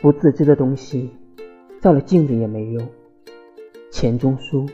不自知的东西照了镜子也没用。钱钟书